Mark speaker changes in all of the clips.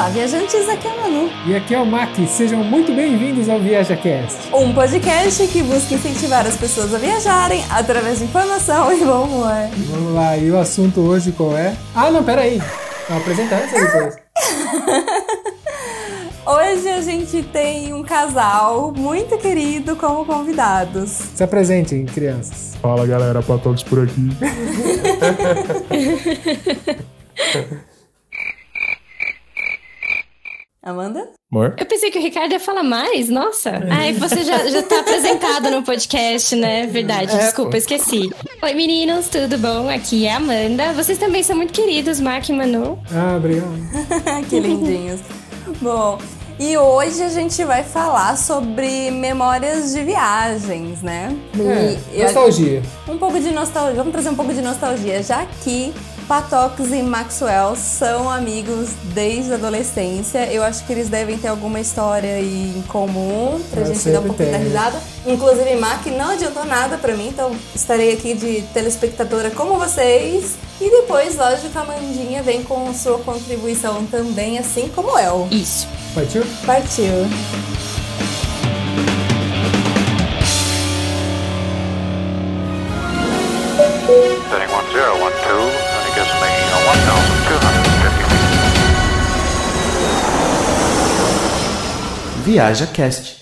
Speaker 1: Olá, viajantes, aqui é a Manu.
Speaker 2: E aqui é o Mac, sejam muito bem-vindos ao ViajaCast.
Speaker 1: Um podcast que busca incentivar as pessoas a viajarem através de informação e bom humor.
Speaker 2: Vamos lá, e o assunto hoje qual é? Ah, não, peraí. Vou apresentar isso depois.
Speaker 1: Hoje a gente tem um casal muito querido como convidados.
Speaker 2: Se apresentem, crianças.
Speaker 3: Fala galera, Patox por aqui.
Speaker 1: Amanda?
Speaker 3: Amor?
Speaker 4: Eu pensei que o Ricardo ia falar mais, nossa. Ai, você já, já tá apresentado no podcast, né? Verdade,
Speaker 2: É,
Speaker 4: desculpa,
Speaker 2: pô.
Speaker 4: esqueci. Oi, meninos, tudo bom? Aqui é a Amanda. Vocês também são muito queridos, Mark e Manu.
Speaker 2: Ah, obrigado.
Speaker 1: que lindinhos. Bom, e hoje a gente vai falar sobre memórias de viagens, né?
Speaker 2: É,
Speaker 1: E eu-
Speaker 2: nostalgia.
Speaker 1: Um pouco de nostalgia. Vamos trazer um pouco de nostalgia, já que Patox e Maxwell são amigos desde a adolescência. Eu acho que eles devem ter alguma história aí em comum pra
Speaker 2: Eu
Speaker 1: gente dar um pouquinho da risada. Inclusive, Mac não adiantou nada pra mim, então estarei aqui de telespectadora como vocês. E depois, lógico, a Mandinha vem com sua contribuição também, assim como eu.
Speaker 4: Isso.
Speaker 2: Partiu?
Speaker 1: Partiu.
Speaker 5: Setting 1012, and it gives me 1,250 feet.
Speaker 6: Viaja Cast.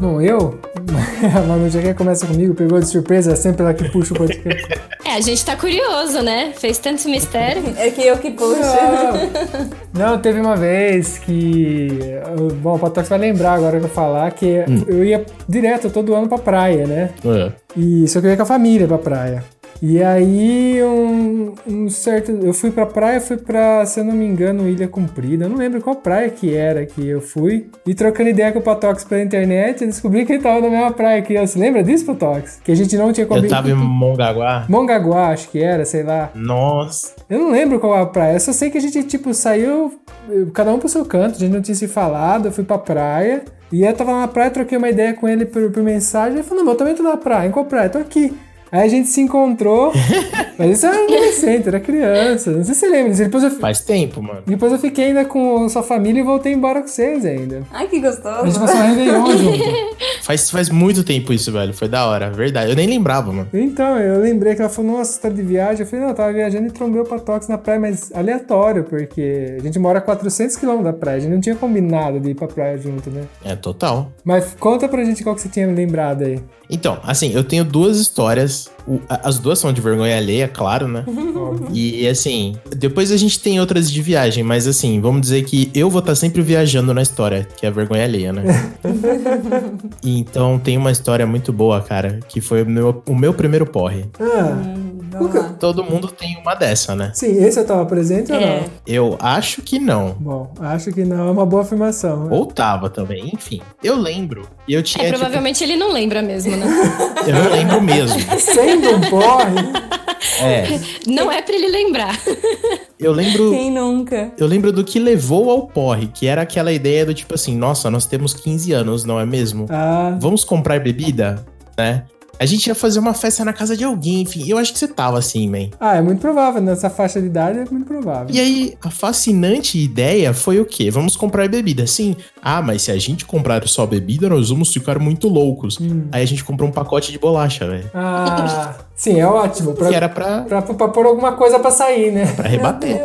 Speaker 2: Não, eu? A Manu já que começa comigo, pegou de surpresa, é sempre ela que puxa o podcast.
Speaker 4: É, a gente tá curioso, né? Fez tanto mistério.
Speaker 1: É que eu que puxo.
Speaker 2: Não, teve uma vez que. Bom, o Patox vai lembrar agora que eu falar que eu ia direto todo ano pra praia, né?
Speaker 3: É.
Speaker 2: E só que eu ia com a família pra praia. E aí, um, um certo. Eu fui pra praia, fui pra, se eu não me engano, Ilha Comprida. Eu não lembro qual praia que era que eu fui. E trocando ideia com o Patox pela internet, eu descobri que ele tava na mesma praia que eu. Você lembra disso, Patox? Que a gente não tinha
Speaker 3: Eu
Speaker 2: combinado.
Speaker 3: tava em Mongaguá.
Speaker 2: Mongaguá, acho que era, sei lá.
Speaker 3: Nossa.
Speaker 2: Eu não lembro qual a praia, eu só sei que a gente, tipo, saiu, eu- cada um pro seu canto, a gente não tinha se falado, eu fui pra praia, e eu tava na praia, troquei uma ideia com ele por, por mensagem, ele falou, não, eu também tô na praia, em qual praia? Tô aqui. Aí a gente se encontrou, mas isso era adolescente, era criança, não sei se você lembra disso, depois eu,
Speaker 3: Faz tempo, mano.
Speaker 2: depois eu fiquei ainda com sua família e voltei embora com vocês ainda.
Speaker 1: Ai, que
Speaker 2: A gente
Speaker 1: gostoso.
Speaker 2: passou um Réveillon junto.
Speaker 3: Faz, faz muito tempo isso, velho. Foi da hora, verdade. Eu nem lembrava, mano.
Speaker 2: Então, eu lembrei que ela falou, nossa, você tá de viagem? Eu falei, não, eu tava viajando e trombei o Patox na praia, mas aleatório, porque a gente mora a 400 km da praia, a gente não tinha combinado de ir pra praia junto, né?
Speaker 3: É, total.
Speaker 2: Mas conta pra gente qual que você tinha lembrado aí.
Speaker 3: Então, assim, eu tenho duas histórias. O- as duas são de vergonha alheia, claro, né? E assim, depois a gente tem outras de viagem, mas assim, vamos dizer que eu vou estar sempre viajando na história, que é a vergonha alheia, né? E então tem uma história muito boa, cara, que foi o meu, o meu primeiro porre.
Speaker 2: Ah,
Speaker 1: Vamos lá.
Speaker 3: Todo mundo tem uma dessa, né?
Speaker 2: sim, esse eu tava presente ou
Speaker 4: É.
Speaker 2: não?
Speaker 3: Eu acho que não.
Speaker 2: Bom, acho que não, é uma boa afirmação.
Speaker 3: Ou tava também, enfim. Eu lembro. E eu tinha,
Speaker 4: É,
Speaker 3: tipo,
Speaker 4: provavelmente ele não lembra mesmo, né?
Speaker 3: eu não lembro mesmo.
Speaker 2: Sendo um porre,
Speaker 3: É.
Speaker 4: Não é pra ele lembrar.
Speaker 3: Eu lembro.
Speaker 1: Quem nunca?
Speaker 3: Eu lembro do que levou ao porre, que era aquela ideia do tipo assim, nossa, nós temos 15 anos, não é mesmo?
Speaker 2: ah,
Speaker 3: Vamos comprar bebida, né? A gente ia fazer uma festa na casa de alguém, enfim. Eu acho que você tava assim, man.
Speaker 2: ah, é muito provável, nessa faixa de idade é muito provável.
Speaker 3: E aí, a fascinante ideia foi o quê? Vamos comprar bebida. Sim. Ah, mas se a gente comprar só bebida, nós vamos ficar muito loucos.
Speaker 2: Hum.
Speaker 3: Aí a gente comprou um pacote de bolacha, velho.
Speaker 2: Ah, sim, é ótimo. Pra,
Speaker 3: Que era pra,
Speaker 2: pra, pra pôr alguma coisa pra sair, né?
Speaker 3: pra rebater.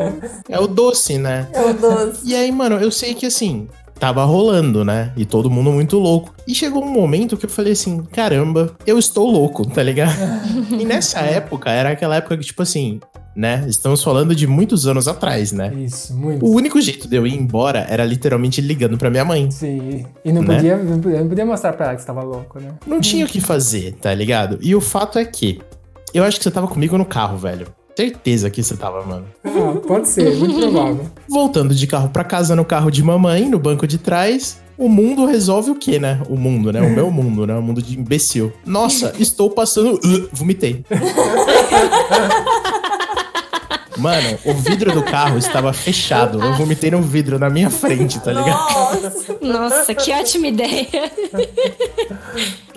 Speaker 3: É o doce, né?
Speaker 1: É o doce.
Speaker 3: E aí, mano, eu sei que assim, tava rolando, né? E todo mundo muito louco. E chegou um momento que eu falei assim: caramba, eu estou louco, tá ligado? e nessa época, era aquela época que, tipo assim, né? Estamos falando de muitos anos atrás, né?
Speaker 2: Isso, muito.
Speaker 3: O único jeito de eu ir embora era literalmente ligando pra minha mãe.
Speaker 2: Sim, e não
Speaker 3: Né?
Speaker 2: podia, não podia, não podia mostrar pra ela que você tava louco, né?
Speaker 3: Não tinha o que fazer, tá ligado? E o fato é que eu acho que você tava comigo no carro, velho. Certeza que você tava, mano.
Speaker 2: Ah, pode ser, muito provável.
Speaker 3: Voltando de carro pra casa no carro de mamãe, no banco de trás, o mundo resolve o quê, né? O mundo, né? O meu mundo, né? O mundo de imbecil. Nossa, estou passando. Uh, vomitei. Mano, o vidro do carro estava fechado. Eu vomitei no vidro na minha frente, tá ligado?
Speaker 1: Nossa.
Speaker 4: Nossa, que ótima ideia.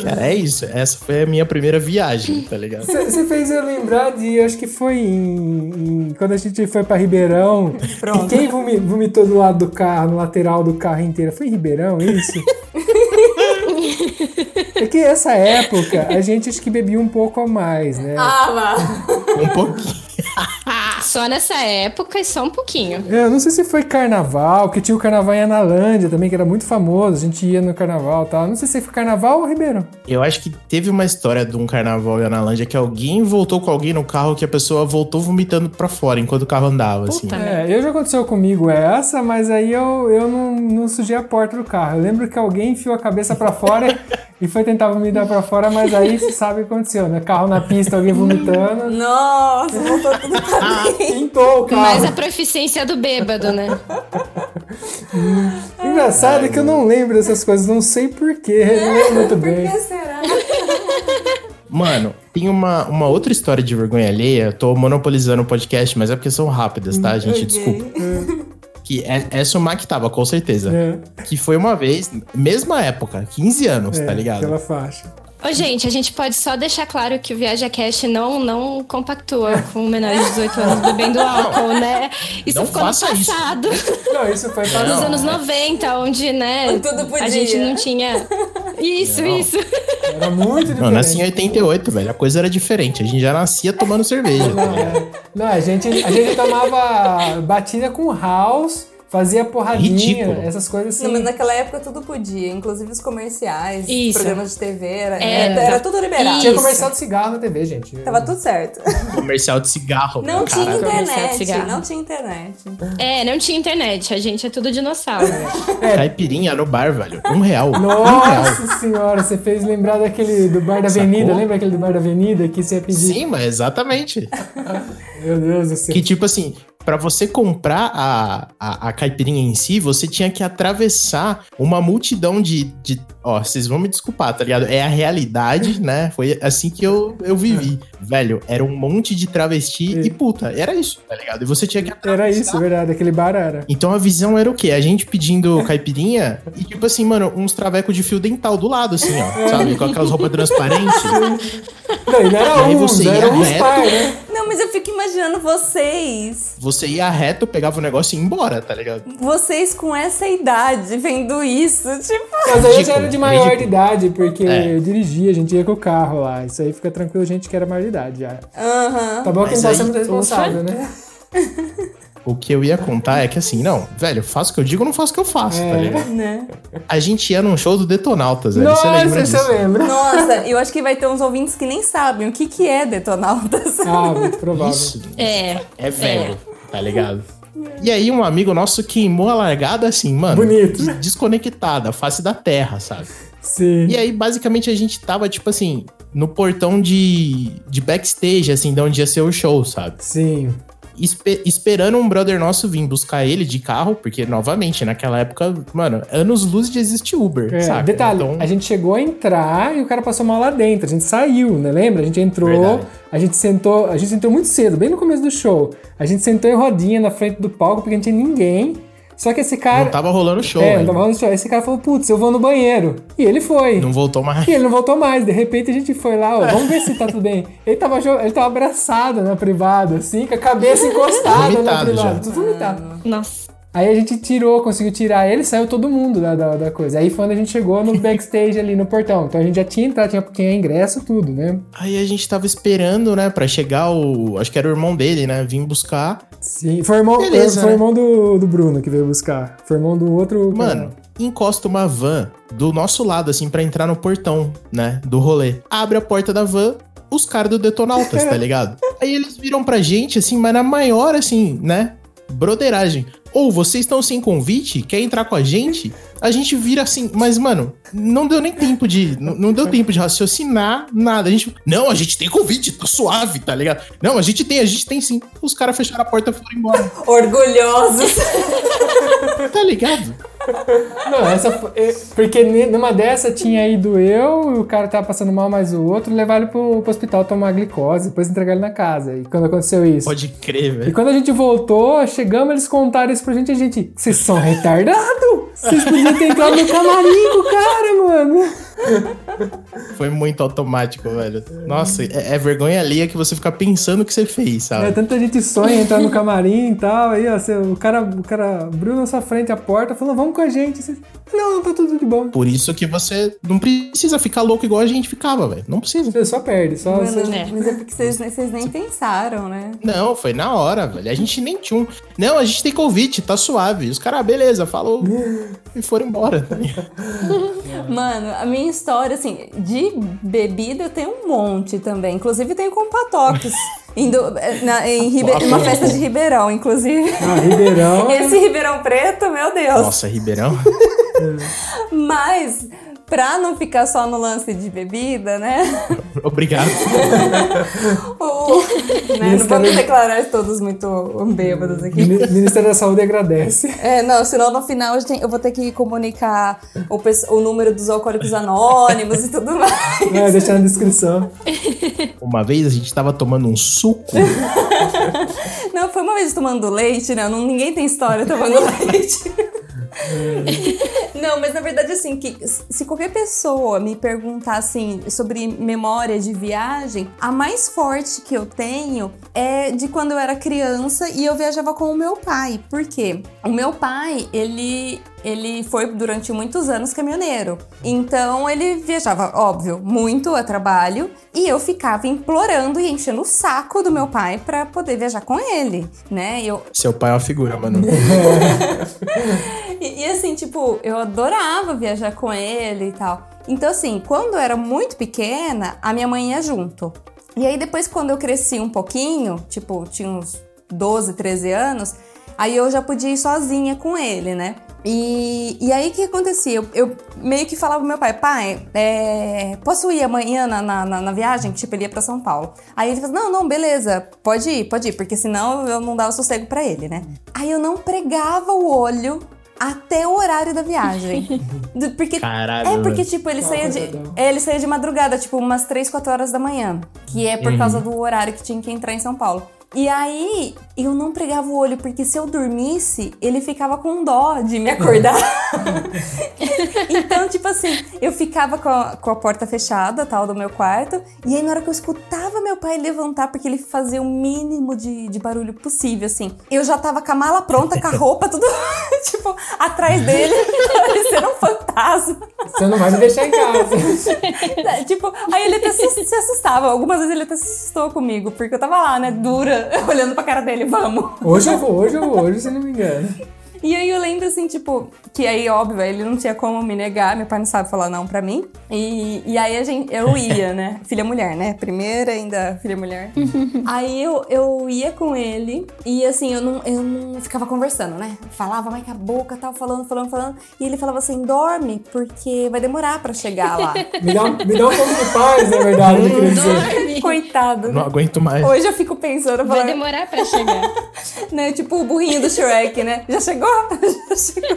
Speaker 3: Cara, é isso. Essa foi a minha primeira viagem, tá ligado?
Speaker 2: Você fez eu lembrar de, acho que foi em, em- quando a gente foi pra Ribeirão.
Speaker 1: Pronto.
Speaker 2: E quem vomi- vomitou do lado do carro, no lateral do carro inteiro? Foi em Ribeirão, isso? é que essa época a gente acho que bebia um pouco a mais, né?
Speaker 1: Ah, lá.
Speaker 3: Um pouquinho.
Speaker 4: Só nessa época e só um pouquinho.
Speaker 2: É, Eu não sei se foi carnaval, que tinha o carnaval em Analândia também, que era muito famoso. A gente ia no carnaval e tal. Não sei se foi carnaval ou Ribeirão.
Speaker 3: Eu acho que teve uma história de um carnaval em Analândia que alguém voltou com alguém no carro que a pessoa voltou vomitando pra fora enquanto o carro andava, assim.
Speaker 4: Puta.
Speaker 2: É, eu já aconteceu comigo essa, mas aí eu, eu não, não sujei a porta do carro. Eu lembro que alguém enfiou a cabeça pra fora e foi tentar vomitar pra fora, mas aí você sabe o que aconteceu, né? Carro na pista, alguém vomitando,
Speaker 1: Nossa, voltou tudo pra mim.
Speaker 2: pintou o carro.
Speaker 4: Mas a proficiência do bêbado, né?
Speaker 2: Engraçado é que eu não lembro dessas coisas, não sei porquê, eu não lembro muito
Speaker 1: Por
Speaker 2: bem.
Speaker 1: que será?
Speaker 3: Mano, tem uma, uma outra história de vergonha alheia. Eu tô monopolizando o podcast, mas é porque são rápidas, tá, gente?
Speaker 1: Ok.
Speaker 3: Desculpa. Que é, essa o Mac tava, com certeza.
Speaker 2: É,
Speaker 3: Que foi uma vez, mesma época, 15 anos,
Speaker 2: é,
Speaker 3: tá ligado?
Speaker 2: Aquela faixa.
Speaker 4: Ô, gente, a gente pode só deixar claro que o Viaja Cash não, não compactua com menores de 18 anos bebendo álcool, né? Isso
Speaker 3: Não
Speaker 4: ficou no
Speaker 3: faça isso.
Speaker 4: passado,
Speaker 2: Não, isso foi para
Speaker 4: nos anos 90, onde, né,
Speaker 1: Tudo podia.
Speaker 4: a gente não tinha... Isso,
Speaker 3: Não.
Speaker 4: isso.
Speaker 2: Era muito diferente.
Speaker 3: Não, nasci em 88, velho. A coisa era diferente. A gente já nascia tomando cerveja, tá
Speaker 2: Não,
Speaker 3: ligado?
Speaker 2: é. Não, a gente, a gente tomava batida com house, fazia porradinha,
Speaker 3: Ridículo.
Speaker 2: essas coisas assim.
Speaker 1: Não, mas naquela época tudo podia, inclusive os comerciais,
Speaker 4: Isso.
Speaker 1: programas de TV, era,
Speaker 4: É.
Speaker 1: era, era tudo liberado.
Speaker 2: Tinha
Speaker 4: Isso.
Speaker 2: comercial de cigarro na TV, gente.
Speaker 1: Tava tudo certo.
Speaker 3: Comercial de cigarro.
Speaker 1: Não tinha
Speaker 3: cara.
Speaker 4: De
Speaker 1: internet, não tinha internet.
Speaker 4: É, não tinha internet, a gente é tudo dinossauro.
Speaker 3: Caipirinha no bar, velho. Um real. Um real.
Speaker 2: Nossa senhora, você fez lembrar daquele do Bar da Avenida.
Speaker 3: Sacou?
Speaker 2: Lembra aquele do Bar da Avenida que você ia pedir?
Speaker 3: Sim, mas exatamente.
Speaker 2: Meu Deus do céu.
Speaker 3: Que tipo assim, pra você comprar a, a, a caipirinha em si, você tinha que atravessar uma multidão de, de. Ó, vocês vão me desculpar, tá ligado? É a realidade, né? Foi assim que eu, eu vivi. Velho, era um monte de travesti
Speaker 2: É.
Speaker 3: e puta. Era isso, tá ligado? E você tinha que atravessar.
Speaker 2: Era isso, verdade. Aquele bar era.
Speaker 3: Então a visão era o quê? A gente pedindo caipirinha e, tipo assim, mano, uns travecos de fio dental do lado, assim, ó. Sabe? Com aquelas roupas transparentes.
Speaker 2: Não, e não era
Speaker 3: E aí você
Speaker 2: era
Speaker 3: ia
Speaker 2: uns
Speaker 3: reto.
Speaker 2: par, né?
Speaker 1: Não, mas eu fico imaginando vocês.
Speaker 3: Você ia reto, pegava o negócio e ia embora, tá ligado?
Speaker 1: Vocês com essa idade vendo isso. Tipo.
Speaker 2: Mas aí eu já era de maior de
Speaker 3: ridículo.
Speaker 2: idade, porque
Speaker 3: É.
Speaker 2: eu dirigia, a gente ia com o carro lá. Isso aí fica tranquilo, gente que era maior de idade já.
Speaker 1: Aham.
Speaker 2: Tá bom que
Speaker 3: Mas
Speaker 2: não tá sendo responsável, né?
Speaker 3: O que eu ia contar é que assim, não, velho, faço o que eu digo, não faço o que eu faço, tá
Speaker 2: É.
Speaker 3: ligado?
Speaker 1: Né?
Speaker 3: A gente ia num show do Detonautas, velho. Você lembra
Speaker 2: Nossa,
Speaker 3: disso?
Speaker 2: você lembra?
Speaker 1: Nossa, eu acho que vai ter uns ouvintes que nem sabem o que, que é Detonautas.
Speaker 2: Ah, muito provável.
Speaker 3: Isso
Speaker 4: É.
Speaker 3: é velho, tá ligado? E aí um amigo nosso queimou a largada assim, mano.
Speaker 2: Bonito.
Speaker 3: des- Desconectada, face da terra, sabe?
Speaker 2: Sim.
Speaker 3: E aí, basicamente, a gente tava, tipo assim, no portão de, de backstage, assim, de onde ia ser o show, sabe?
Speaker 2: Sim.
Speaker 3: Espe- esperando um brother nosso vir buscar ele de carro, porque, novamente, naquela época, mano, anos luz de existir Uber,
Speaker 2: É,
Speaker 3: saca?
Speaker 2: detalhe,
Speaker 3: Então,
Speaker 2: a gente chegou a entrar e o cara passou mal lá dentro. A gente saiu, né? Lembra? A gente entrou,
Speaker 3: Verdade.
Speaker 2: a gente sentou, a gente entrou muito cedo, bem no começo do show. A gente sentou em rodinha na frente do palco porque não tinha ninguém. Só que esse cara.
Speaker 3: não tava rolando show,
Speaker 2: é, não tava rolando show. Esse cara falou, putz, eu vou no banheiro. E ele foi.
Speaker 3: Não voltou mais.
Speaker 2: E ele não voltou mais. De repente a gente foi lá, ó, vamos ver se tá tudo bem. Ele tava, ele tava abraçado na privada, assim, com a cabeça encostada na privada.
Speaker 3: já.
Speaker 2: Tudo vomitado.
Speaker 4: Nossa.
Speaker 2: Aí a gente tirou, conseguiu tirar ele, saiu todo mundo da, da, da coisa. Aí foi quando a gente chegou no backstage ali no portão. Então a gente já tinha entrado, tinha, tinha ingresso, tudo, né?
Speaker 3: Aí a gente tava esperando, né, pra chegar o. Acho que era o irmão dele, né? Vir buscar.
Speaker 2: Sim. Foi o irmão,
Speaker 3: Beleza,
Speaker 2: foi
Speaker 3: né?
Speaker 2: irmão do, do Bruno que veio buscar. Foi irmão do outro.
Speaker 3: Mano, encosta uma van do nosso lado, assim, pra entrar no portão, né? Do rolê. Abre a porta da van. Os caras do Detonautas, tá ligado? Aí eles viram pra gente, assim, mas na maior, assim, né? Broderagem. Ou vocês estão sem convite? Quer entrar com a gente? A gente vira assim, mas, mano, não deu nem tempo de. Não, não deu tempo de raciocinar nada. A gente. Não, a gente tem convite, tá suave, tá ligado? Não, a gente tem, a gente tem sim. Os caras fecharam a porta e foram embora.
Speaker 1: Orgulhosos.
Speaker 3: Tá ligado?
Speaker 2: Não, essa foi, é, Porque numa dessa tinha ido eu, e o cara tava passando mal, mais o outro, levar ele pro, pro hospital tomar glicose, depois entregar ele na casa. E quando aconteceu isso?
Speaker 3: Pode crer,
Speaker 2: E
Speaker 3: velho.
Speaker 2: quando a gente voltou, chegamos, eles contaram isso pra gente, a gente, vocês são retardados? Vocês podiam ter entrado no camarim com o cara, mano.
Speaker 3: Foi muito automático, velho. Nossa, é, é vergonha alheia que você fica pensando o que você fez,
Speaker 2: É,
Speaker 3: sabe?
Speaker 2: tanta gente sonha entrar no camarim e tal, aí ó, você- o, cara, o cara abriu na sua frente a porta, falou, vamos com a gente. Você, não, não, tá tudo de bom.
Speaker 3: Por isso que você não precisa ficar louco igual a gente ficava, velho. Não precisa.
Speaker 2: Você só perde, só...
Speaker 1: Mano,
Speaker 2: você-
Speaker 4: É.
Speaker 1: Mas é porque vocês, vocês nem pensaram, né?
Speaker 3: Não, foi na hora, velho. A gente nem tinha um. Não, a gente tem convite, tá suave. Os caras, beleza, falou. e foram embora.
Speaker 1: Mano, a minha história, assim, de bebida eu tenho um monte também. Inclusive tenho com patoques. Indo, eh, na, em Ribe-
Speaker 3: Nossa.
Speaker 1: uma festa de Ribeirão, inclusive.
Speaker 2: Ah, Ribeirão...
Speaker 1: Esse Ribeirão Preto, meu Deus.
Speaker 3: Nossa, Ribeirão.
Speaker 1: Mas, pra não ficar só no lance de bebida, né?
Speaker 3: Obrigado.
Speaker 1: o- né, Não vamos declarar todos muito bêbados aqui.
Speaker 2: Mini- Ministério da Saúde agradece.
Speaker 1: É, não, senão no final eu vou ter que comunicar o, o número dos alcoólicos anônimos e tudo mais.
Speaker 2: É, deixa na descrição.
Speaker 3: Uma vez a gente tava tomando um suco.
Speaker 1: Não, foi uma vez tomando leite, né? Não, ninguém tem história tomando leite. Não, mas na verdade, assim, que se qualquer pessoa me perguntar, assim, sobre memória de viagem, a mais forte que eu tenho é de quando eu era criança e eu viajava com o meu pai. Por quê? O meu pai, ele, ele foi durante muitos anos caminhoneiro. Então ele viajava, óbvio, muito a trabalho e eu ficava implorando e enchendo o saco do meu pai pra poder viajar com ele, né? Eu,
Speaker 3: Seu pai é uma figura, mano.
Speaker 1: e, e assim, tipo, eu adorava viajar com ele e tal. Então, assim, quando eu era muito pequena, a minha mãe ia junto. E aí, depois, quando eu cresci um pouquinho, tipo, tinha uns 12, 13 anos, aí eu já podia ir sozinha com ele, né? E, e aí, o que acontecia? Eu, eu meio que falava pro meu pai, pai, é, posso ir amanhã na, na, na- viagem? Tipo, ele ia pra São Paulo. Aí ele falou, não, não, beleza, pode ir, pode ir, porque senão eu não dava sossego pra ele, né? Aí eu não pregava o olho até o horário da viagem. Do- Porque
Speaker 3: Caralho.
Speaker 1: é porque, tipo, ele saía, de,
Speaker 2: Pesadão.
Speaker 1: é, ele saía de madrugada, tipo, umas 3, 4 horas da manhã. Que é por causa do horário que tinha que entrar em São Paulo. E aí, eu não pregava o olho, porque se eu dormisse, ele ficava com dó de me acordar. então, tipo assim, eu ficava com a, com a porta fechada, tal, do meu quarto. E aí, na hora que eu escutava meu pai levantar, porque ele fazia o mínimo de, de barulho possível, assim, eu já tava com a mala pronta, com a roupa, tudo, tipo, atrás dele, parecendo um fantasma.
Speaker 2: Você não vai me deixar em casa.
Speaker 1: Tipo, aí ele até se, se assustava. Algumas vezes ele até se assustou comigo, porque eu tava lá, né, dura, olhando pra cara dele, vamos.
Speaker 2: Hoje eu vou, hoje eu vou, hoje se não me engano.
Speaker 1: E aí eu lembro assim, tipo, que aí, óbvio, ele não tinha como me negar, meu pai não sabe falar não pra mim. E, e aí a gente, eu ia, né? Filha mulher, né? Primeira ainda filha mulher. aí eu, eu ia com ele e assim, eu não, eu não ficava conversando, né? Falava mais com a boca, tal, falando, falando, falando. E ele falava assim: dorme, porque vai demorar pra chegar lá.
Speaker 2: Me dá, um- me dá um pouco de paz, na verdade, queria dizer.
Speaker 1: Coitado.
Speaker 3: Não aguento mais.
Speaker 1: Hoje eu fico pensando,
Speaker 4: Vai
Speaker 1: falando,
Speaker 4: demorar pra chegar.
Speaker 1: né? Tipo o burrinho do Shrek, né? Já chegou? Já chegou.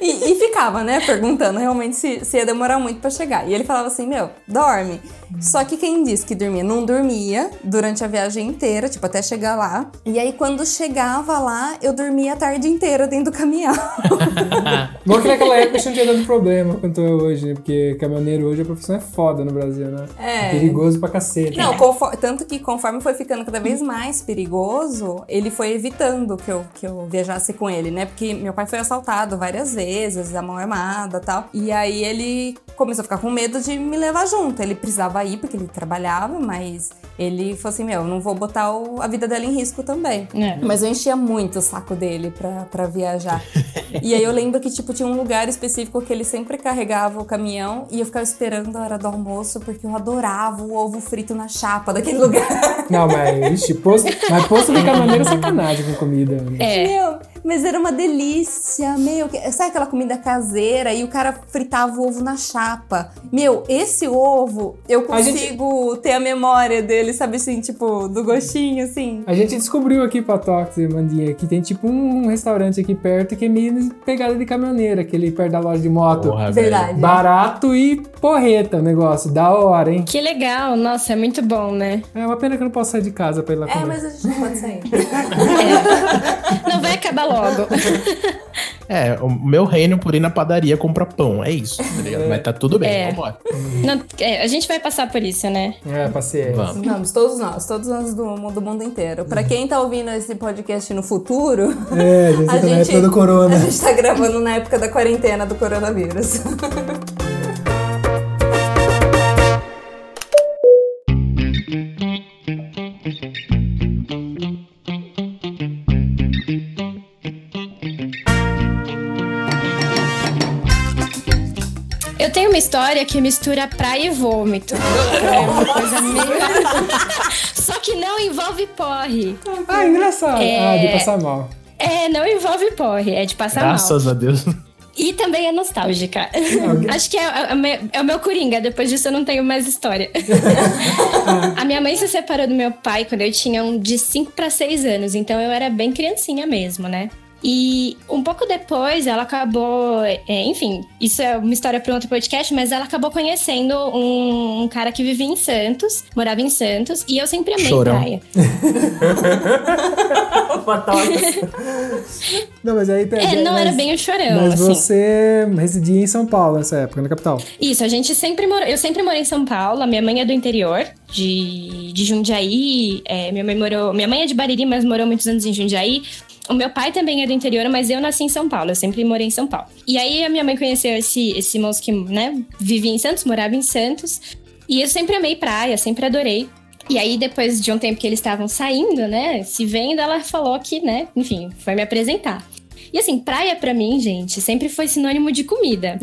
Speaker 1: E, e ficava, né, perguntando realmente se, se ia demorar muito pra chegar. E ele falava assim, meu, dorme. Só que quem disse que dormia? Não dormia durante a viagem inteira, tipo, até chegar lá. E aí, quando chegava lá, eu dormia a tarde inteira dentro do caminhão.
Speaker 2: Bom que naquela época isso não tinha dado problema quanto é hoje, né? Porque caminhoneiro hoje a profissão é foda no Brasil, né?
Speaker 1: É.
Speaker 2: Perigoso pra cacete.
Speaker 1: Não, confo- tanto que conforme foi ficando cada vez mais perigoso, ele foi evitando que eu, que eu viajasse com ele, né? Porque meu pai foi assaltado várias vezes, a mão armada e tal. E aí ele começou a ficar com medo de me levar junto. Ele precisava ir porque ele trabalhava, mas ele falou assim: Meu, não vou botar o- a vida dela em risco também.
Speaker 4: É.
Speaker 1: Mas eu enchia muito o saco dele pra, pra viajar. e aí eu lembro que, tipo, tinha um lugar específico que ele sempre carregava o caminhão e eu ficava esperando a hora do almoço porque eu adorava o ovo frito na chapa daquele lugar.
Speaker 2: Não, mas, ixi, posto, mas posto de caminhoneiro é sacanagem com comida. né?
Speaker 4: É.
Speaker 1: Meu, mas era uma delícia, meu. que- Sabe aquela comida caseira e o cara fritava o ovo na chapa? Meu, esse ovo, eu
Speaker 2: A gente-
Speaker 1: consigo ter a memória dele, sabe assim, tipo, do gostinho, assim.
Speaker 2: A gente descobriu aqui pra Tox e Mandinha que tem tipo um restaurante aqui perto que é meio pegada de caminhoneiro, aquele perto da loja de moto.
Speaker 3: Porra,
Speaker 1: Verdade.
Speaker 3: velho.
Speaker 2: Barato e porreta o negócio, da hora, hein?
Speaker 4: Que legal, nossa, é muito bom, né?
Speaker 2: É uma pena que eu não posso sair de casa pra ir lá
Speaker 1: É,
Speaker 2: comer.
Speaker 1: mas a gente não pode sair.
Speaker 4: Não vai acabar logo.
Speaker 3: É, o meu reino por ir na padaria comprar pão. É isso, tá ligado? Mas tá tudo bem,
Speaker 4: É.
Speaker 3: vambora.
Speaker 4: Não, é, a gente vai passar por isso, né?
Speaker 2: É, paciência.
Speaker 3: Vamos.
Speaker 1: Vamos, todos nós, todos nós do, mu- do mundo inteiro. Pra quem tá ouvindo esse podcast no futuro,
Speaker 2: É, a gente
Speaker 1: a
Speaker 2: tá na
Speaker 1: gente,
Speaker 2: época do corona.
Speaker 1: a gente tá gravando na época da quarentena do coronavírus.
Speaker 4: história que mistura praia e vômito. É uma coisa meio. Só que não envolve porre.
Speaker 2: Ah, engraçado.
Speaker 4: É.
Speaker 2: Ah, de passar mal.
Speaker 4: É, não envolve porre, é de passar mal.
Speaker 3: Graças a Deus.
Speaker 4: E também é nostálgica. Acho que é, é o meu- é o meu coringa, depois disso eu não tenho mais história. a minha mãe se separou do meu pai quando eu tinha um de 5 para 6 anos, então eu era bem criancinha mesmo, né? E um pouco depois ela acabou. é, enfim, isso é uma história para um outro podcast, mas ela acabou conhecendo um, um cara que vivia em Santos, morava em Santos, e eu sempre amei
Speaker 3: Chorão.
Speaker 4: praia.
Speaker 2: Não, mas aí...
Speaker 4: É, não
Speaker 2: mas,
Speaker 4: era bem o chorão,
Speaker 2: Mas
Speaker 4: assim.
Speaker 2: você residia em São Paulo nessa época, na capital.
Speaker 4: Isso, a gente sempre morou. Eu sempre morei em São Paulo. A minha mãe é do interior, de, de Jundiaí. É, minha mãe morou. Minha mãe é de Bariri, mas morou muitos anos em Jundiaí. O meu pai também é do interior, mas eu nasci em São Paulo. Eu sempre morei em São Paulo. E aí a minha mãe conheceu esse, esse moço que, né, vivia em Santos, morava em Santos. E eu sempre amei praia, sempre adorei. E aí, depois de um tempo que eles estavam saindo, né, se vendo, ela falou que, né, enfim, foi me apresentar. E assim, praia pra mim, gente, sempre foi sinônimo de comida.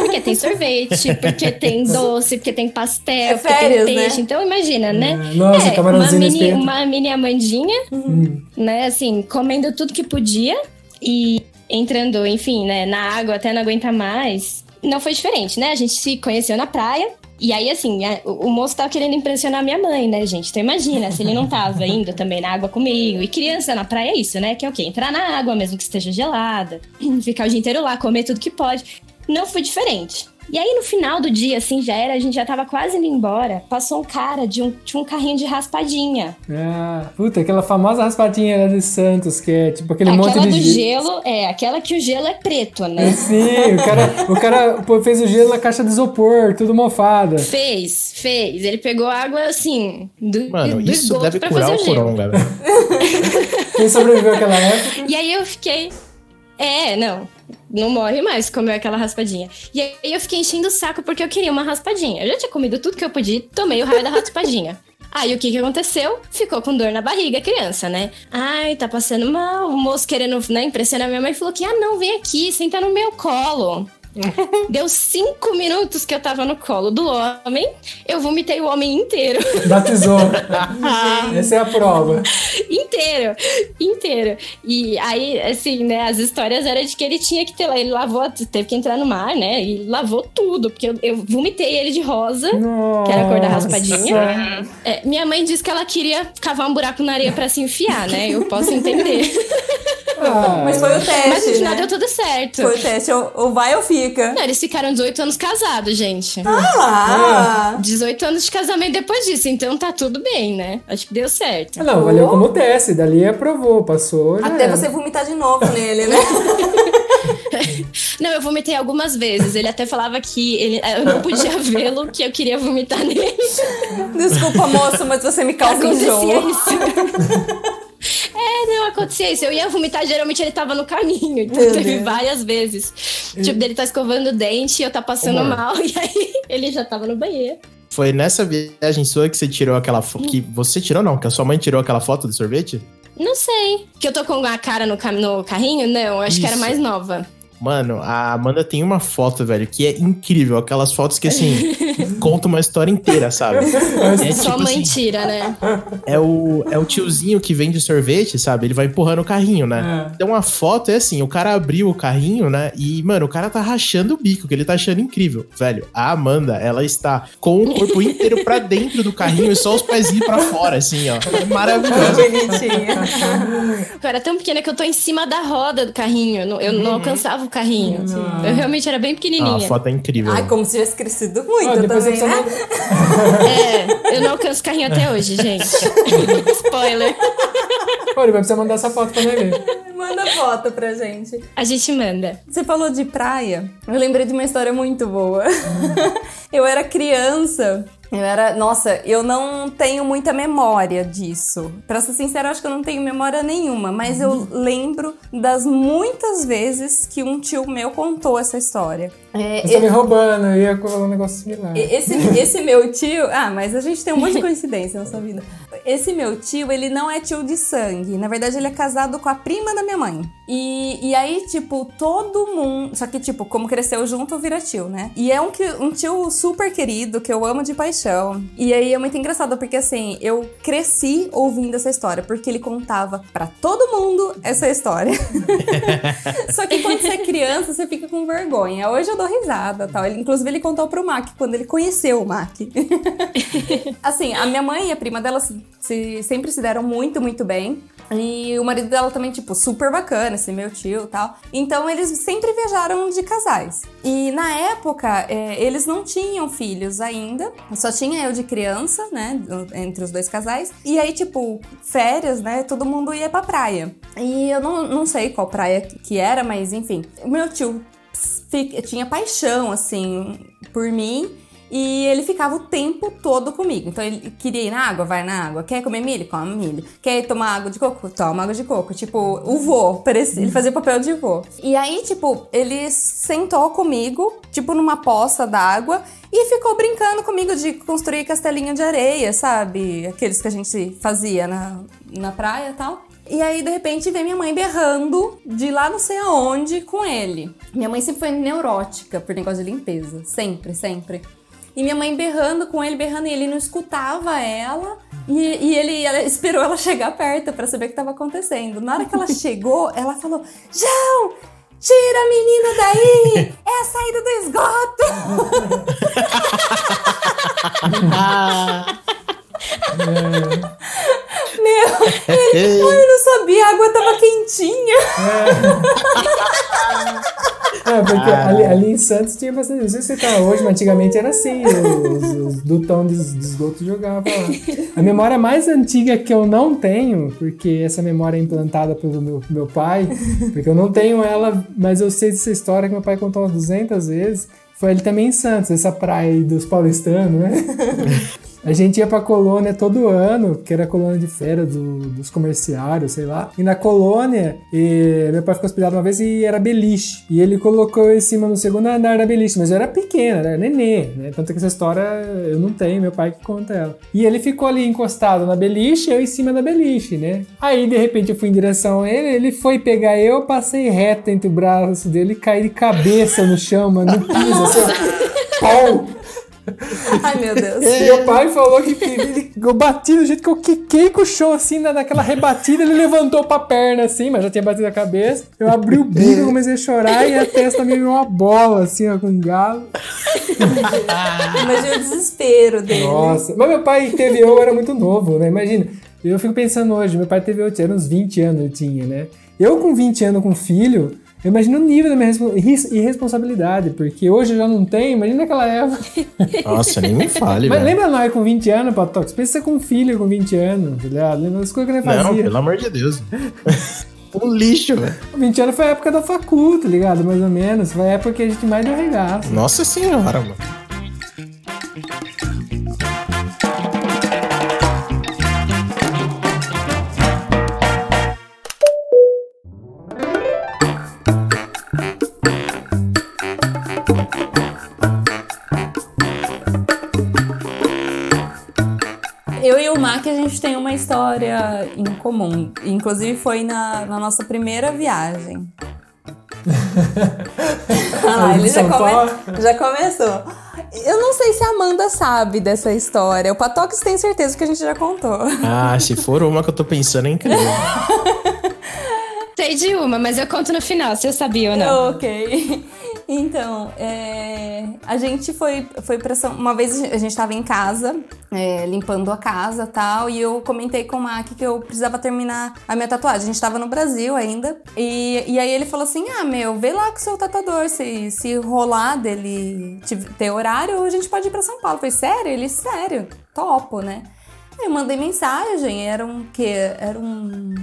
Speaker 4: Porque tem sorvete, porque tem doce, porque tem pastel,
Speaker 1: É
Speaker 4: porque
Speaker 1: férias,
Speaker 4: tem peixe.
Speaker 1: né?
Speaker 4: Então imagina, né?
Speaker 2: É, nossa,
Speaker 4: uma
Speaker 2: camarãozinho nesse
Speaker 4: mini, uma mini Amandinha,
Speaker 2: Hum.
Speaker 4: né, assim, comendo tudo que podia e entrando, enfim, né, na água até não aguentar mais. Não foi diferente, né? A gente se conheceu na praia. E aí, assim, o, moço tava querendo impressionar minha mãe, né, gente? Então imagina, se ele não tava indo também na água comigo. E criança na praia é isso, né? Que é o quê? Entrar na água, mesmo que esteja gelada. Ficar o dia inteiro lá, comer tudo que pode. Não foi diferente. E aí, no final do dia, assim, já era, a gente já tava quase indo embora. Passou um cara de um, de um carrinho de raspadinha.
Speaker 2: Ah, puta, aquela famosa raspadinha lá de Santos, que é tipo aquele monte
Speaker 4: aquela
Speaker 2: de
Speaker 4: do
Speaker 2: ge-
Speaker 4: gelo, é, aquela que o gelo é preto,
Speaker 2: É,
Speaker 4: né?
Speaker 2: Sim, o cara, o cara fez o gelo na caixa de isopor, tudo mofada.
Speaker 4: Fez, fez. Ele pegou água assim, do,
Speaker 3: Mano,
Speaker 4: do
Speaker 3: isso
Speaker 4: esgoto
Speaker 3: deve
Speaker 4: pra
Speaker 3: curar
Speaker 4: fazer
Speaker 3: o
Speaker 4: o gelo.
Speaker 3: coronga, velho.
Speaker 2: Quem sobreviveu àquela época?
Speaker 4: E aí eu fiquei. É, não. Não morre mais comeu aquela raspadinha. E aí eu fiquei enchendo o saco porque eu queria uma raspadinha. Eu já tinha comido tudo que eu podia, tomei o raio da raspadinha. Aí o que que aconteceu? Ficou com dor na barriga, a criança, né? Ai, tá passando mal. O moço querendo né, impressionar minha mãe falou que, ah, não, vem aqui, senta no meu colo. Deu cinco minutos que eu tava no colo do homem, eu vomitei o homem inteiro.
Speaker 2: Batizou. Essa é a prova.
Speaker 4: inteiro, inteiro. E aí, assim, né, as histórias eram de que ele tinha que ter lá, ele lavou, teve que entrar no mar, né, e lavou tudo, porque eu, eu vomitei ele de rosa,
Speaker 2: Nossa.
Speaker 4: que era a cor da raspadinha. É, minha mãe disse que ela queria cavar um buraco na areia pra se enfiar, né, eu posso entender.
Speaker 2: Ah,
Speaker 1: Mas foi o teste,
Speaker 4: Mas no final
Speaker 1: né?
Speaker 4: deu tudo certo.
Speaker 1: Foi o teste, ou, ou vai ou fica.
Speaker 4: Não, eles ficaram 18 anos casados, gente.
Speaker 1: Ah!
Speaker 4: 18 anos de casamento depois disso, então tá tudo bem, né? Acho que deu certo.
Speaker 2: Ah, Não, valeu como teste. Dali aprovou, passou. já
Speaker 1: Até
Speaker 2: era.
Speaker 1: você vomitar de novo nele, né?
Speaker 4: Não, eu vomitei algumas vezes. Ele até falava que ele, eu não podia vê-lo, que eu queria vomitar nele.
Speaker 1: Desculpa, moço, mas você me causa enjoo.
Speaker 4: isso. É, acontecia isso. Eu ia vomitar, geralmente ele tava no caminho. Então
Speaker 1: Meu
Speaker 4: teve
Speaker 1: Deus.
Speaker 4: várias vezes. Tipo, dele tá escovando o dente e eu tá passando mal. E aí ele já tava no banheiro.
Speaker 3: Foi nessa viagem sua que você tirou aquela foto. Que você tirou, não? Que a sua mãe tirou aquela foto do sorvete?
Speaker 4: Não sei. Que eu tô com a cara no, cam- no carrinho? Não, eu acho que era
Speaker 3: Isso.
Speaker 4: mais nova.
Speaker 3: Mano, a Amanda tem uma foto, velho, que é incrível. Aquelas fotos que, assim, contam uma história inteira, sabe? É
Speaker 4: Só
Speaker 3: tipo
Speaker 4: mãe
Speaker 3: assim,
Speaker 4: né?
Speaker 3: é o, é o tiozinho que vende sorvete, sabe? Ele vai empurrando o carrinho, né?
Speaker 2: É.
Speaker 3: Então a foto é assim, o cara abriu o carrinho, né? E, mano, o cara tá rachando o bico, que ele tá achando incrível. Velho, a Amanda, ela está com o corpo inteiro pra dentro do carrinho e só os pezinhos pra fora, assim, ó. É maravilhoso.
Speaker 1: Bonitinha.
Speaker 4: Eu era tão pequena que eu tô em cima da roda do carrinho. Eu não- não alcançava o carrinho. Eu realmente era bem
Speaker 3: Ah,
Speaker 4: pequenininha.
Speaker 3: a foto é incrível.
Speaker 1: Ai, como se tivesse crescido muito
Speaker 2: Ó, depois
Speaker 1: né?
Speaker 4: É, eu não alcanço carrinho até hoje, gente. Spoiler.
Speaker 2: Pô, ele vai precisar mandar essa foto pra ver.
Speaker 1: Manda foto pra gente.
Speaker 4: A gente manda.
Speaker 1: Você falou de praia. Eu lembrei de uma história muito boa. eu era criança. Eu era. Nossa, eu não tenho muita memória disso. Pra ser sincera, acho que eu não tenho memória nenhuma. Mas eu lembro das muitas vezes que um tio meu contou essa história. É,
Speaker 2: Você tá me roubando, eu ia falar um negócio similar.
Speaker 1: esse, esse meu tio. Ah, mas a gente tem um monte de coincidência na nossa vida. Esse meu tio, ele não é tio de sangue. Na verdade, ele é casado com a prima da minha mãe. E, e aí, tipo, todo mundo. Só que, tipo, como cresceu junto, vira tio, né? E é um, um tio super querido, que eu amo de paixão. E aí é muito engraçado, porque assim, eu cresci ouvindo essa história, porque ele contava pra todo mundo essa história. Só que quando você é criança, você fica com vergonha. Hoje eu dou risada tal. Ele, inclusive, ele contou pro Mac quando ele conheceu o Mac. assim, a minha mãe e a prima dela se, se- sempre se deram muito, muito bem. E o marido dela também, tipo, super bacana, esse meu tio e tal. Então eles sempre viajaram de casais. E na época, é, eles não tinham filhos ainda. Só tinha eu de criança, né? Entre os dois casais. E aí, tipo, férias, né? Todo mundo ia pra praia. E eu não, não sei qual praia que era, mas enfim. O meu tio tinha paixão, assim, por mim. E ele ficava o tempo todo comigo. Então ele queria ir na água, vai na água. Quer comer milho? Come milho. Quer tomar água de coco? Toma água de coco. Tipo, o vô. Ele fazia papel de vô. E aí, tipo, ele sentou comigo, tipo, numa poça d'água. E ficou brincando comigo de construir castelinho de areia, sabe? Aqueles que a gente fazia na, na praia e tal. E aí, de repente, vem minha mãe berrando de lá não sei aonde com ele. Minha mãe sempre foi neurótica por negócio de limpeza. Sempre, sempre. E minha mãe berrando com ele, berrando, e ele não escutava ela. E, e ele ela esperou ela chegar perto pra saber o que tava acontecendo. Na hora que ela chegou, ela falou: João, tira a menina daí! É a saída do esgoto!
Speaker 3: Ah,
Speaker 1: Meu, ele, eu não sabia, a água tava quentinha.
Speaker 2: É, porque ali, ali em Santos tinha bastante. Não sei se você tá hoje, mas antigamente era assim. Os, os dutão de, esgoto jogavam lá. A memória mais antiga que eu não tenho, porque essa memória é implantada pelo meu, meu pai, porque eu não tenho ela, mas eu sei dessa história que meu pai contou umas 200 vezes. Foi ali também em Santos, essa praia dos paulistanos, né? A gente ia pra colônia todo ano, que era a colônia de férias do- dos comerciários, sei lá. E na colônia, e meu pai ficou hospedado uma vez e era beliche. E ele colocou eu em cima no segundo andar da beliche, mas eu era pequena, era nenê, né? Tanto que essa história eu não tenho, meu pai que conta ela. E ele ficou ali encostado na beliche, eu em cima da beliche, né? Aí, de repente, eu fui em direção a ele, ele foi pegar eu, passei reto entre o braço dele e caí de cabeça no chão, mano, no piso, assim. Pau!
Speaker 1: Ai, meu Deus.
Speaker 2: E meu pai falou que, que ele, eu bati do jeito que eu quiquei com o chão, assim, na- naquela rebatida, ele levantou pra perna, assim, mas já tinha batido a cabeça. Eu abri o bico, comecei a chorar e a testa me virou uma bola, assim, ó, com um galo.
Speaker 1: Imagina o desespero dele.
Speaker 2: Nossa. Mas meu pai teve eu, eu era muito novo, né? Imagina. Eu fico pensando hoje, meu pai teve eu, tinha uns 20 anos, eu tinha, né? Eu com 20 anos com filho, eu imagino o nível da minha respo- irres- irresponsabilidade, porque hoje eu já não tenho, imagina naquela época.
Speaker 3: nossa, nem me fale,
Speaker 2: Mas
Speaker 3: velho.
Speaker 2: lembra nós com 20 anos, Patox? Pensa com um filho com 20 anos, tá ligado? Lembra das coisas que nós
Speaker 3: Não,
Speaker 2: fazia.
Speaker 3: pelo amor de Deus. um lixo, velho.
Speaker 2: 20 anos foi a época da facul, tá ligado? Mais ou menos. Foi a época que a gente mais deu regaço.
Speaker 3: Nossa senhora, mano.
Speaker 1: Gente tem uma história em comum. Inclusive, foi na, na nossa primeira viagem. ah, lá, ele já, come- já começou. Eu não sei se a Amanda sabe dessa história. O Patox tem certeza que a gente já contou.
Speaker 3: Ah, se for uma que eu tô pensando, é incrível.
Speaker 4: Sei de uma, mas eu conto no final, se eu sabia ou não.
Speaker 1: Ok. Então, é, a gente foi, foi pra São... Uma vez a gente tava em casa, é, limpando a casa tal, e eu comentei com o Mac que eu precisava terminar a minha tatuagem. A gente tava no Brasil ainda. E, e aí ele falou assim: Ah, meu, vê lá com o seu tatuador. Se, se rolar dele ter horário, a gente pode ir pra São Paulo. Eu falei, sério? Ele, sério, topo, né? Eu mandei mensagem, era um quê? Era um.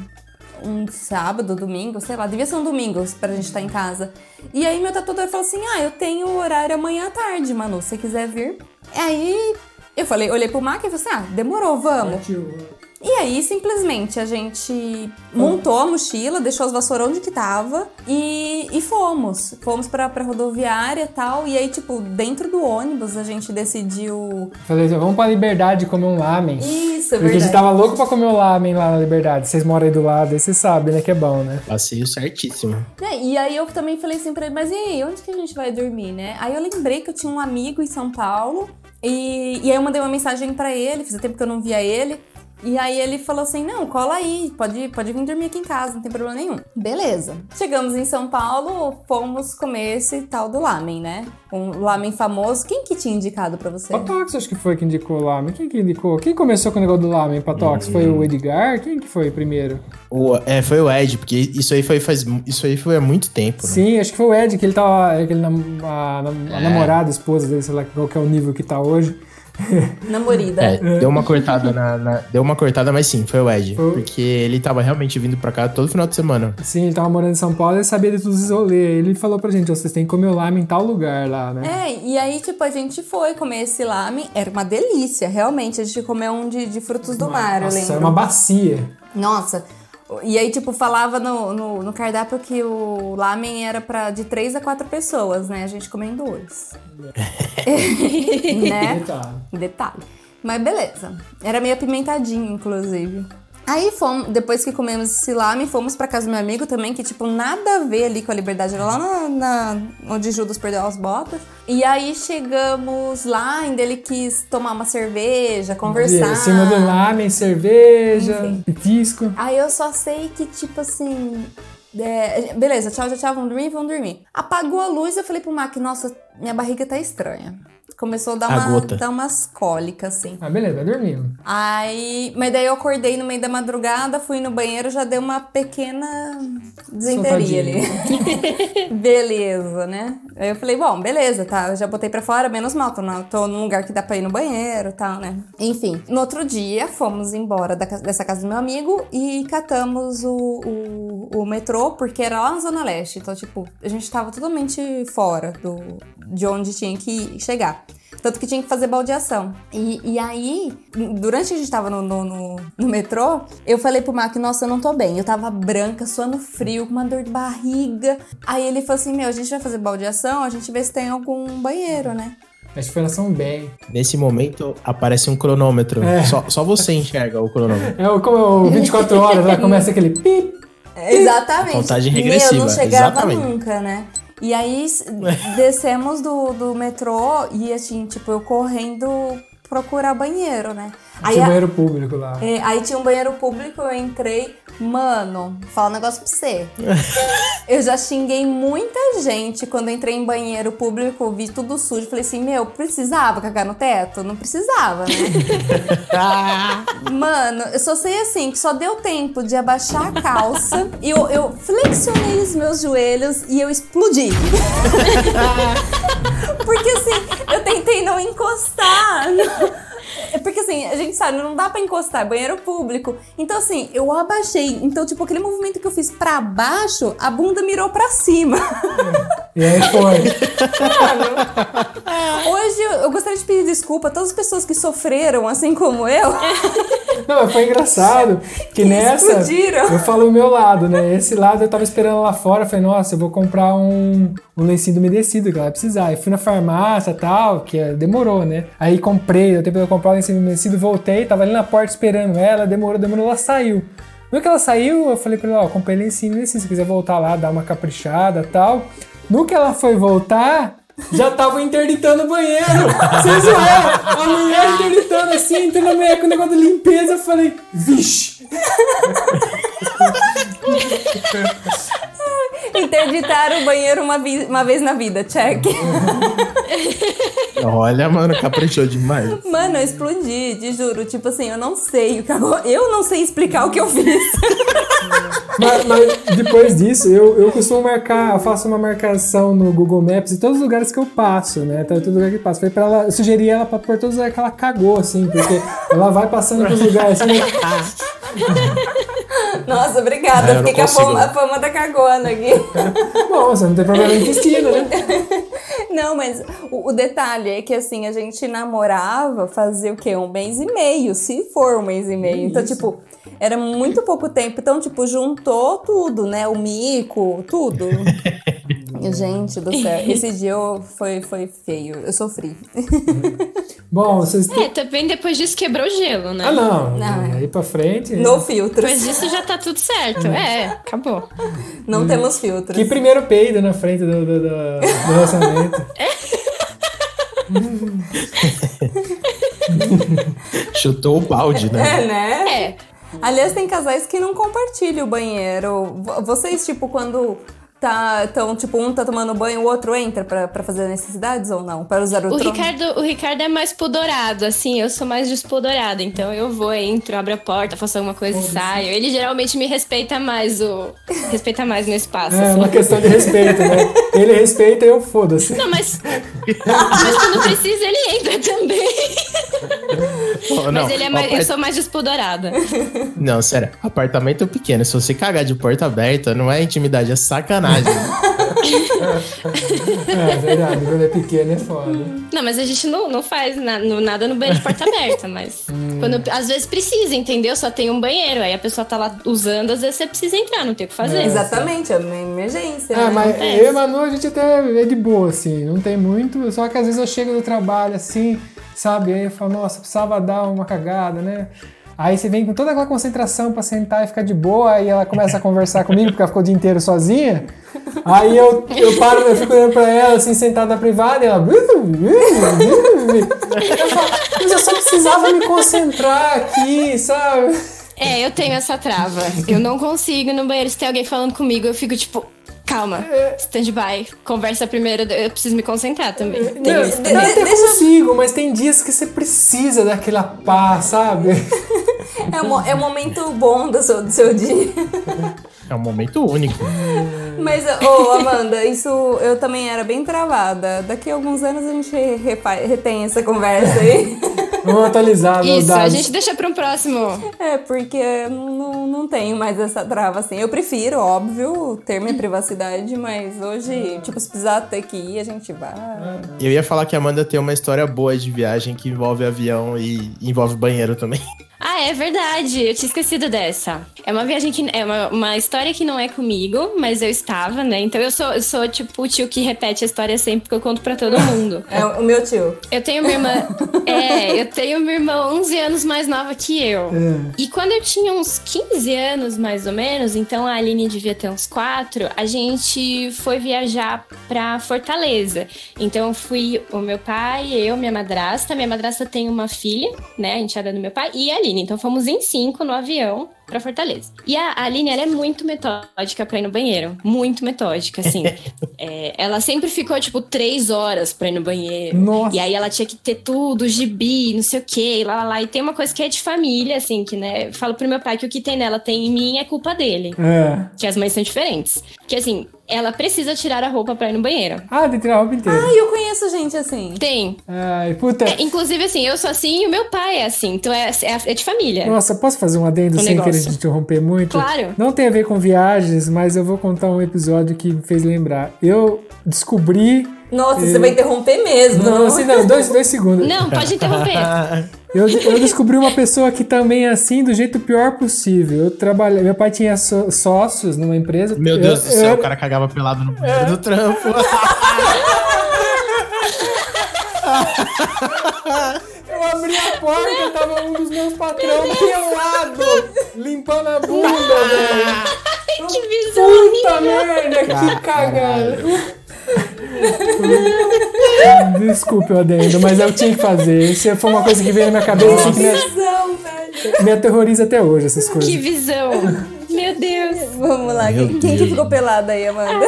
Speaker 1: Um sábado, domingo, sei lá, devia ser um domingo pra gente estar em casa. E aí meu tatuador falou assim: Ah, eu tenho horário amanhã à tarde, Manu, se você quiser vir. Aí eu falei, olhei pro Mac e falei assim: Ah, demorou, vamos.
Speaker 2: Partiu.
Speaker 1: E aí, simplesmente, a gente montou a mochila, deixou as vassouras onde que tava e, e fomos. Fomos pra, pra rodoviária e tal. E aí, tipo, dentro do ônibus, a gente decidiu.
Speaker 2: Falei assim, vamos pra Liberdade comer um lamen.
Speaker 1: Isso, é
Speaker 2: Porque a gente
Speaker 1: verdade.
Speaker 2: tava louco pra comer o lamen lá na Liberdade. Vocês moram aí do lado, aí vocês sabem, né, que é bom, né?
Speaker 3: Passeio certíssimo.
Speaker 1: É, e aí eu também falei assim pra ele, mas e aí, onde que a gente vai dormir, né? Aí eu lembrei que eu tinha um amigo em São Paulo. E, e aí eu mandei uma mensagem pra ele, fazia tempo que eu não via ele. E aí ele falou assim: não, cola aí, pode, pode vir dormir aqui em casa, não tem problema nenhum. Beleza. Chegamos em São Paulo, fomos comer esse tal do lamen, né? Um lamen famoso. Quem que tinha indicado pra você?
Speaker 2: Patox acho que foi que indicou o lamen. Quem que indicou? Quem começou com o negócio do lamen, Patox? Foi o Edgar? Quem que foi primeiro?
Speaker 3: O, é, foi o Ed, porque isso aí foi, faz, isso aí foi há muito tempo, né?
Speaker 2: Sim, acho que foi o Ed, que ele tava. Aquele nam, a, a
Speaker 3: É.
Speaker 2: namorada, a esposa dele, sei lá qual que é o nível que tá hoje.
Speaker 1: Namorida.
Speaker 3: É, deu uma cortada na, na- Deu uma cortada, mas sim, foi o Ed.
Speaker 2: Foi.
Speaker 3: Porque ele tava realmente vindo pra cá todo final de semana.
Speaker 2: Sim, ele tava morando em São Paulo e sabia de todos os rolês. Ele falou pra gente, vocês têm que comer o lamen em tal lugar lá, né?
Speaker 1: É, e aí, tipo, a gente foi comer esse lamen. Era uma delícia, realmente. A gente comeu um de, de frutos do mar, eu
Speaker 2: Nossa,
Speaker 1: lembro.
Speaker 2: era uma bacia.
Speaker 1: Nossa. E aí, tipo, falava no, no, no cardápio que o lamen era pra de três a quatro pessoas, né? A gente comeu em dois. né?
Speaker 2: Detalhe.
Speaker 1: Detalhe. Mas beleza. Era meio apimentadinho, inclusive. Aí fomos, depois que comemos esse lamen, fomos pra casa do meu amigo também, que tipo, nada a ver ali com a liberdade, era lá na, na- onde Judas perdeu as botas. E aí chegamos lá, ainda ele quis tomar uma cerveja, conversar.
Speaker 2: Em cima do lamen, cerveja,
Speaker 1: Enfim.
Speaker 2: petisco.
Speaker 1: Aí eu só sei que, tipo assim. é, beleza, tchau, tchau, tchau, vamos dormir, vamos dormir. Apagou a luz, eu falei pro Mac, nossa, minha barriga tá estranha. Começou a dar,
Speaker 3: A
Speaker 1: uma, dar umas cólicas, assim.
Speaker 2: Ah, beleza, vai dormindo.
Speaker 1: Aí. Mas daí eu acordei no meio da madrugada, fui no banheiro, já deu uma pequena desenteria ali. beleza, né? Aí eu falei, bom, beleza, tá. Eu já botei pra fora, menos mal, tô, na- tô num lugar que dá pra ir no banheiro e tal, né? Enfim, no outro dia, fomos embora da dessa casa do meu amigo e catamos o, o, o metrô, porque era lá na Zona Leste. Então, tipo, a gente tava totalmente fora do, de onde tinha que chegar. Tanto que tinha que fazer baldeação. E, e aí, durante que a gente tava no, no, no- no metrô, eu falei pro Mac, nossa, eu não tô bem. Eu tava branca, suando frio, com uma dor de barriga. Aí ele falou assim, meu, a gente vai fazer baldeação, a gente vê se tem algum banheiro, né?
Speaker 2: Acho que foi na São Bem.
Speaker 3: Nesse momento, aparece um cronômetro.
Speaker 2: É.
Speaker 3: Só, só você enxerga o cronômetro.
Speaker 2: É o, como é o 24 horas, lá começa aquele pip.
Speaker 1: Exatamente.
Speaker 3: Contagem
Speaker 1: Meu,
Speaker 3: regressiva,
Speaker 1: não chegava
Speaker 3: exatamente.
Speaker 1: nunca, né? E aí descemos do, do metrô e assim, tipo, eu correndo procurar banheiro, né? Aí,
Speaker 2: Tinha
Speaker 1: a-
Speaker 2: banheiro público lá.
Speaker 1: é, aí tinha um banheiro público, eu entrei. Mano, fala um negócio pra você. eu já xinguei muita gente quando entrei em banheiro público, vi tudo sujo. Falei assim, meu, precisava cagar no teto? Não precisava, né? Mano, eu só sei assim, que só deu tempo de abaixar a calça e eu, eu flexionei os meus joelhos e eu explodi. Porque assim, eu tentei não encostar. não- É porque assim, a gente sabe, não dá pra encostar, é banheiro público. Então assim, eu abaixei. Então, tipo, aquele movimento que eu fiz pra baixo, a bunda mirou pra cima.
Speaker 2: E aí foi.
Speaker 1: Hoje eu- eu gostaria de pedir desculpa a todas as pessoas que sofreram, assim como eu.
Speaker 2: Não, foi engraçado que nessa
Speaker 1: explodiram.
Speaker 2: eu falo o meu lado, né? Esse lado eu tava esperando lá fora, falei, nossa, eu vou comprar um, um lencinho umedecido que ela vai precisar. E fui na farmácia e tal, que é- demorou, né? Aí comprei, deu tempo de eu comprar o lencinho umedecido, voltei, tava ali na porta esperando ela, demorou, demorou, ela saiu. No que ela saiu, eu falei pra ela, ó, comprei lencinho umedecido, se quiser voltar lá, dar uma caprichada e tal. No que ela foi voltar, já tava interditando o banheiro. Vocês zoaram? A mulher interditando assim, entrando na mulher com o negócio de limpeza. Eu falei, vixe.
Speaker 1: Interditar o banheiro uma, uma vez na vida, check.
Speaker 3: Olha, mano, caprichou demais.
Speaker 1: Mano, eu explodi, te juro. Tipo assim, eu não sei o que agora. Eu não sei explicar o que eu fiz.
Speaker 2: Mas, mas depois disso, eu, eu costumo marcar, eu faço uma marcação no Google Maps em todos os lugares que eu passo, né? Então, todo lugar que eu passo. Falei pra ela, eu sugeri ela pra pôr todos os lugares que ela cagou, assim, porque ela vai passando pelos lugares assim.
Speaker 1: Nossa, obrigada.
Speaker 3: É,
Speaker 1: Fiquei com a fama, a fama da cagona aqui.
Speaker 2: Bom, você não tem problema no intestino, né?
Speaker 1: Não, mas o, o detalhe é que assim, a gente namorava fazia o quê? Um mês e meio, se for um mês e meio. Então, tipo, era muito pouco tempo. Então, tipo, juntou tudo, né? O mico, tudo. Gente do céu, esse dia eu, foi, foi feio. Eu sofri.
Speaker 2: Bom, vocês têm...
Speaker 4: É, também depois disso quebrou o gelo, né?
Speaker 2: Ah, não.
Speaker 1: Não.
Speaker 2: Aí pra frente...
Speaker 1: No filtros.
Speaker 4: Depois disso já tá tudo certo. É, acabou.
Speaker 1: Não temos filtros.
Speaker 2: Que primeiro peido na frente do, do, do, do relacionamento.
Speaker 3: Chutou o balde, né?
Speaker 1: É, né?
Speaker 4: É.
Speaker 1: Aliás, tem casais que não compartilham o banheiro. Vo- Vocês, tipo, quando tá. Então, tipo, um tá tomando banho, o outro entra pra, pra fazer necessidades ou não? Para usar o,
Speaker 4: O
Speaker 1: trono?
Speaker 4: Ricardo, o Ricardo é mais pudorado, assim, eu sou mais despudorada. Então eu vou, entro, abro a porta, faço alguma coisa e saio. Ele geralmente me respeita mais o. Respeita mais no espaço.
Speaker 2: É
Speaker 4: assim.
Speaker 2: uma questão de respeito, né? Ele respeita e eu foda-se.
Speaker 4: Não, mas. mas quando precisa, ele entra também.
Speaker 3: Pô, não,
Speaker 4: mas ele é mais,
Speaker 3: apart-
Speaker 4: eu sou mais despudorada.
Speaker 3: Não, sério, apartamento pequeno. Se você cagar de porta aberta, não é intimidade, é sacanagem.
Speaker 2: É verdade, quando é pequeno é foda.
Speaker 4: Não, mas a gente não, não faz na- no- nada no banheiro de porta aberta, mas. Quando, às vezes precisa, entendeu? Só tem um banheiro. Aí a pessoa tá lá usando, às vezes você precisa entrar, não tem o que fazer.
Speaker 1: Exatamente, é uma emergência.
Speaker 2: Ah,
Speaker 1: né?
Speaker 2: mas
Speaker 4: acontece.
Speaker 2: eu e a Manu, a gente até é de boa, assim, não tem muito. Só que às vezes eu chego do trabalho, assim, sabe? Aí eu falo, nossa, precisava dar uma cagada, né? Aí você vem com toda aquela concentração pra sentar e ficar de boa, aí ela começa a conversar comigo, porque ela ficou o dia inteiro sozinha. Aí eu, eu paro, eu fico olhando pra ela, assim, sentada na privada, e ela. Eu falo, mas eu só precisava me concentrar aqui, sabe?
Speaker 4: É, eu tenho essa trava. Eu não consigo no banheiro. Se tem alguém falando comigo, eu fico tipo, calma, stand-by, conversa primeiro, eu preciso me concentrar também. Tem
Speaker 2: Não,
Speaker 4: isso
Speaker 2: eu
Speaker 4: também.
Speaker 2: até
Speaker 1: Deixa-
Speaker 2: consigo, mas tem dias que você precisa daquela paz, sabe?
Speaker 1: É, o mo- é o momento bom do seu, do seu dia.
Speaker 3: É um momento único.
Speaker 1: Mas, ô, Amanda, isso eu também era bem travada. Daqui a alguns anos a gente retém essa conversa aí.
Speaker 2: Vamos atualizar
Speaker 4: Isso, a
Speaker 2: dados.
Speaker 4: gente deixa pra um próximo.
Speaker 1: É, porque eu não, não tenho mais essa trava assim. Eu prefiro, óbvio, ter minha privacidade, mas hoje, tipo, se precisar ter que ir, a gente vai.
Speaker 3: Eu ia falar que a Amanda tem uma história boa de viagem que envolve avião e envolve banheiro também.
Speaker 4: Ah, é verdade. Eu tinha esquecido dessa. É uma viagem que. É uma, uma história que não é comigo, mas eu estava, né? Então eu sou, eu sou tipo o tio que repete a história sempre que eu conto pra todo mundo.
Speaker 1: É o meu tio.
Speaker 4: Eu tenho uma irmã. é, eu tenho uma irmã 11 anos mais nova que eu. E quando eu tinha uns 15 anos, mais ou menos, então a Aline devia ter uns 4, a gente foi viajar pra Fortaleza. Então fui o meu pai, eu, minha madrasta. Minha madrasta tem uma filha, né? A enteada do meu pai, e a Aline. Então fomos em cinco no avião pra Fortaleza. E a Aline, ela é muito metódica pra ir no banheiro. Muito metódica, assim. É, ela sempre ficou, tipo, três horas pra ir no banheiro.
Speaker 2: Nossa.
Speaker 4: E aí ela tinha que ter tudo, gibi, não sei o quê, lá, lá, lá. E tem uma coisa que é de família, assim, que, né, eu falo pro meu pai que o que tem nela tem em mim é culpa dele.
Speaker 2: É.
Speaker 4: Que as mães são diferentes. Que, assim, ela precisa tirar a roupa pra ir no banheiro.
Speaker 2: Ah, tem que tirar a roupa inteira.
Speaker 1: Ai, eu conheço gente assim.
Speaker 4: Tem.
Speaker 2: Ai, puta.
Speaker 4: É, inclusive, assim, eu sou assim e o meu pai é assim. Então é, é, é de família.
Speaker 2: Nossa, posso fazer um adendo
Speaker 4: Um
Speaker 2: sem
Speaker 4: negócio.
Speaker 2: querer te interromper muito?
Speaker 4: Claro.
Speaker 2: Não tem a ver com viagens, mas eu vou contar um episódio que me fez lembrar. Eu descobri.
Speaker 1: Nossa, você vai interromper mesmo.
Speaker 2: Não, assim, não, dois, dois segundos.
Speaker 4: Não, pode interromper.
Speaker 2: Eu, eu descobri uma pessoa que também é assim, do jeito pior possível. Eu trabalhei. Meu pai tinha só- sócios numa empresa.
Speaker 3: Meu Deus
Speaker 2: Eu-
Speaker 3: do céu,
Speaker 2: eu-
Speaker 3: o cara cagava pelado no banheiro do trampo.
Speaker 2: Eu abri a porta, tava um dos meus patrões pelado, limpando a bunda, velho.
Speaker 4: que visão
Speaker 2: Puta merda, que cagada. Desculpe o adendo, mas eu tinha que fazer. Isso foi uma coisa que veio na minha cabeça assim, que me,
Speaker 1: Visão, velho.
Speaker 2: me aterroriza até hoje, essas coisas.
Speaker 4: Que visão. Meu Deus.
Speaker 1: Vamos lá,
Speaker 3: Meu
Speaker 1: quem, quem que ficou pelada aí, Amanda?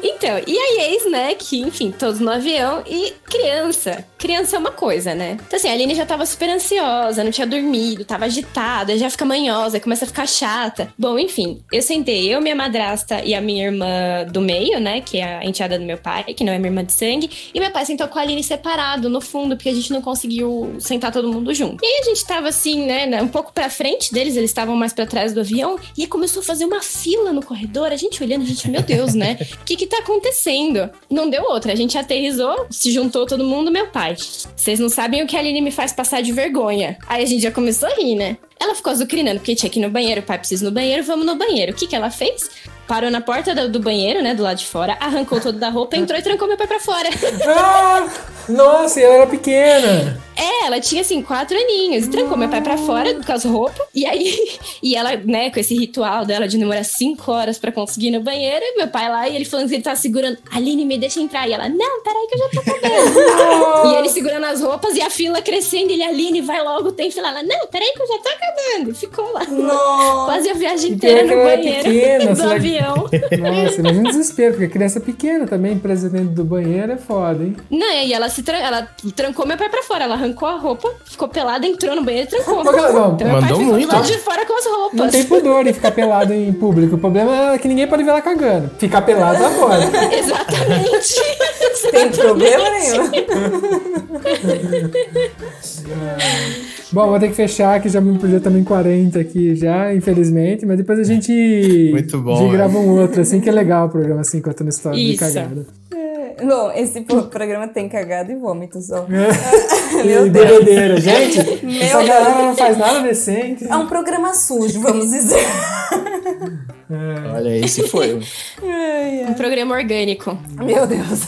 Speaker 4: Então, e aí eis, né, que, enfim, todos no avião e criança. criança é uma coisa, né? Então, assim, a Aline já tava super ansiosa, não tinha dormido, tava agitada, já fica manhosa, começa a ficar chata. Bom, enfim, eu sentei, eu, minha madrasta e a minha irmã do meio, né? Que é a enteada do meu pai, que não é minha irmã de sangue. E meu pai sentou com a Aline separado, no fundo, porque a gente não conseguiu sentar todo mundo junto. E aí a gente tava assim, né? Um pouco pra frente deles, eles estavam mais pra trás do avião. E começou a fazer uma fila no corredor, a gente olhando, a gente, meu Deus, né? O que que tá acontecendo? Não deu outra, a gente aterrizou, se juntou todo mundo, meu pai. Vocês não sabem o que a Aline me faz passar de vergonha. Aí a gente já começou a rir, né? Ela ficou azucrinando, porque tinha que ir no banheiro, o pai precisa ir no banheiro, vamos no banheiro. O que que ela fez? Parou na porta do, do banheiro, né, do lado de fora, arrancou todo da roupa, entrou e trancou meu pai pra fora.
Speaker 2: Ah, nossa, ela era pequena.
Speaker 4: É, ela tinha assim, quatro aninhos. E trancou meu pai pra fora com as roupas. E aí, e ela, né, com esse ritual dela de demorar cinco horas pra conseguir ir no banheiro. E meu pai lá, e ele falando que ele tava segurando. Aline, me deixa entrar. E ela, não, peraí que eu já tô acabando. e ele segurando as roupas e a fila crescendo. Ele, Aline, vai logo, tem fila. Ela, não, peraí que eu já tô acabando. Ficou lá.
Speaker 1: Nossa.
Speaker 4: Quase a viagem inteira no banheiro
Speaker 2: pequena,
Speaker 4: do avião.
Speaker 2: Nossa, imagina o desespero, porque criança pequena também, presa dentro do banheiro, é foda, hein?
Speaker 4: Não, e aí ela se tran- ela trancou meu pai pra fora. Ela arrancou a roupa, ficou pelada, entrou no banheiro e trancou.
Speaker 2: Mas, não,
Speaker 4: Então, meu pai ficou
Speaker 3: muito.
Speaker 4: do lado de fora com as roupas.
Speaker 2: Não tem pudor em ficar pelado em público. O problema é que ninguém pode ver ela cagando. Ficar pelado lá fora.
Speaker 4: Exatamente.
Speaker 1: Tem problema nenhum.
Speaker 2: Bom, vou ter que fechar, que já me já em 40 aqui já, infelizmente. Mas depois a gente,
Speaker 3: Muito bom,
Speaker 2: a gente
Speaker 3: é.
Speaker 2: grava um outro, assim, que é legal o programa, assim, contando história de
Speaker 4: Isso.
Speaker 2: cagada.
Speaker 1: Bom, esse pro- programa tem cagada e vômito só.
Speaker 2: e bebedeira. Gente, essa
Speaker 1: Deus.
Speaker 2: galera não faz nada decente.
Speaker 1: É um programa sujo, vamos dizer.
Speaker 3: Olha, esse foi.
Speaker 4: Um programa orgânico.
Speaker 1: Meu Deus.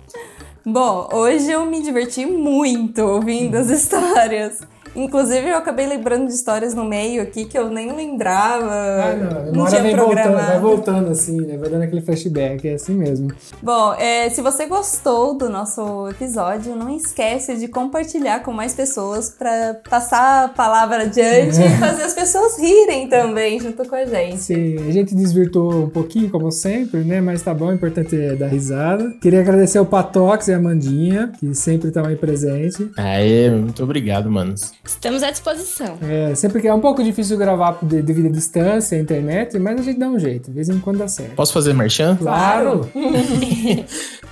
Speaker 1: Bom, hoje eu me diverti muito ouvindo as histórias. Inclusive, eu acabei lembrando de histórias no meio aqui que eu nem lembrava.
Speaker 2: Ah, não,
Speaker 1: não tinha
Speaker 2: vem voltando, vai voltando assim, né? Vai dando aquele flashback, é assim mesmo.
Speaker 1: Bom, é, se você gostou do nosso episódio, não esquece de compartilhar com mais pessoas para passar a palavra adiante e fazer as pessoas rirem também junto com a gente.
Speaker 2: Sim, a gente desvirtuou um pouquinho, como sempre, né? Mas tá bom, o importante é dar risada. Queria agradecer ao Patox e a Amandinha, que sempre estão aí presentes.
Speaker 3: Aê, muito obrigado, manos.
Speaker 4: Estamos à disposição.
Speaker 2: É, sempre que é um pouco difícil gravar de- devido à distância, à internet, mas a gente dá um jeito, de vez em quando dá certo.
Speaker 3: Posso fazer merchan?
Speaker 2: Claro!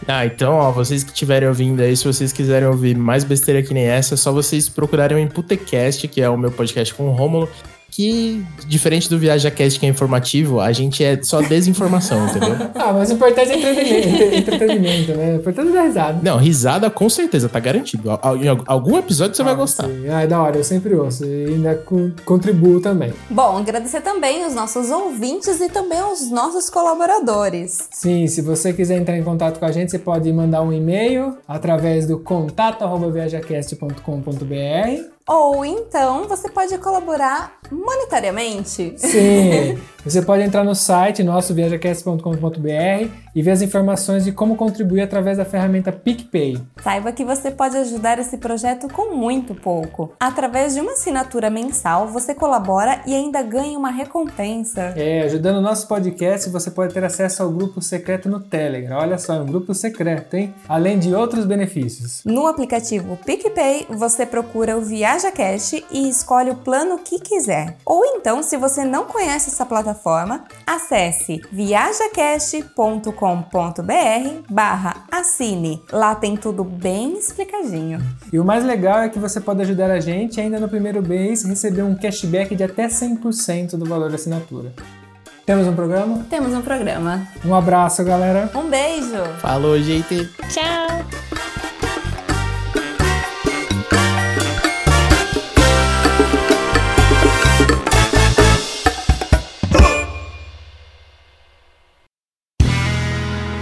Speaker 3: Ah, então, ó, vocês que estiverem ouvindo aí, se vocês quiserem ouvir mais besteira que nem essa, é só vocês procurarem o Imputecast, que é o meu podcast com o Rômulo, que, diferente do ViajaCast, que é informativo, a gente é só desinformação, entendeu?
Speaker 2: Ah, mas o importante é entretenimento, entre- entretenimento, né? O importante é dar risada.
Speaker 3: Não, risada com certeza, tá garantido. Em al- algum episódio você vai
Speaker 2: Ah,
Speaker 3: gostar.
Speaker 2: sim. Ah, é da hora, eu sempre ouço. E ainda co- contribuo também.
Speaker 1: Bom, agradecer também os nossos ouvintes e também aos nossos colaboradores.
Speaker 2: Sim, se você quiser entrar em contato com a gente, você pode mandar um e-mail através do contato.viajacast.com.br.
Speaker 1: Ou então você pode colaborar monetariamente.
Speaker 2: Sim, você pode entrar no site nosso viajacast.com.br e ver as informações de como contribuir através da ferramenta PicPay.
Speaker 1: Saiba que você pode ajudar esse projeto com muito pouco. Através de uma assinatura mensal, você colabora e ainda ganha uma recompensa.
Speaker 2: É, ajudando o nosso podcast, você pode ter acesso ao grupo secreto no Telegram. Olha só, é um grupo secreto, hein? Além de outros benefícios.
Speaker 1: No aplicativo PicPay, você procura o ViajaCast e escolhe o plano que quiser. Ou então, se você não conhece essa plataforma, acesse viajacast.com.br barra assine. Lá tem tudo bem explicadinho.
Speaker 2: E o mais legal é que você pode ajudar a gente ainda no primeiro mês receber um cashback de até 100% do valor da assinatura. Temos um programa?
Speaker 1: Temos um programa.
Speaker 2: Um abraço, galera.
Speaker 1: Um beijo!
Speaker 3: Falou, gente.
Speaker 4: Tchau!